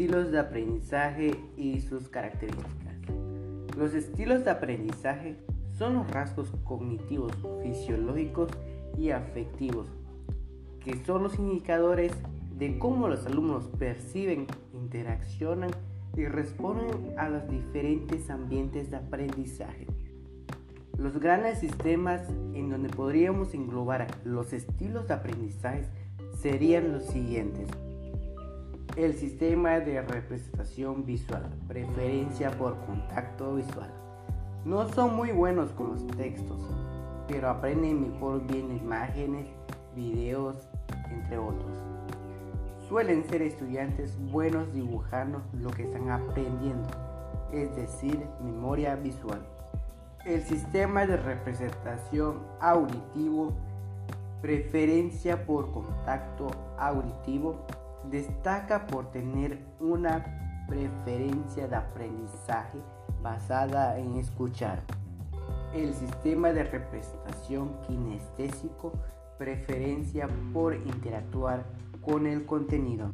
estilos de aprendizaje y sus características. Los estilos de aprendizaje son los rasgos cognitivos, fisiológicos y afectivos, que son los indicadores de cómo los alumnos perciben, interaccionan y responden a los diferentes ambientes de aprendizaje. Los grandes sistemas en donde podríamos englobar los estilos de aprendizaje serían los siguientes. El sistema de representación visual, preferencia por contacto visual. No son muy buenos con los textos, pero aprenden mejor bien imágenes, videos, entre otros. Suelen ser estudiantes buenos dibujando lo que están aprendiendo, es decir, memoria visual. El sistema de representación auditivo, preferencia por contacto auditivo, destaca por tener una preferencia de aprendizaje basada en escuchar. El sistema de representación kinestésico, preferencia por interactuar con el contenido.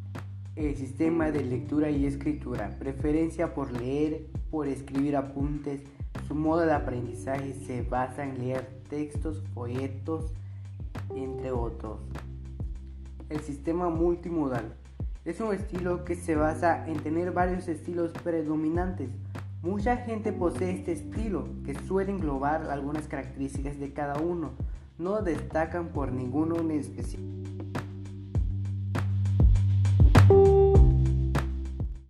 El sistema de lectura y escritura, preferencia por leer, por escribir apuntes. Su modo de aprendizaje se basa en leer textos, folletos, entre otros. El sistema multimodal es un estilo que se basa en tener varios estilos predominantes. Mucha gente posee este estilo, que suele englobar algunas características de cada uno. No destacan por ninguno en especial.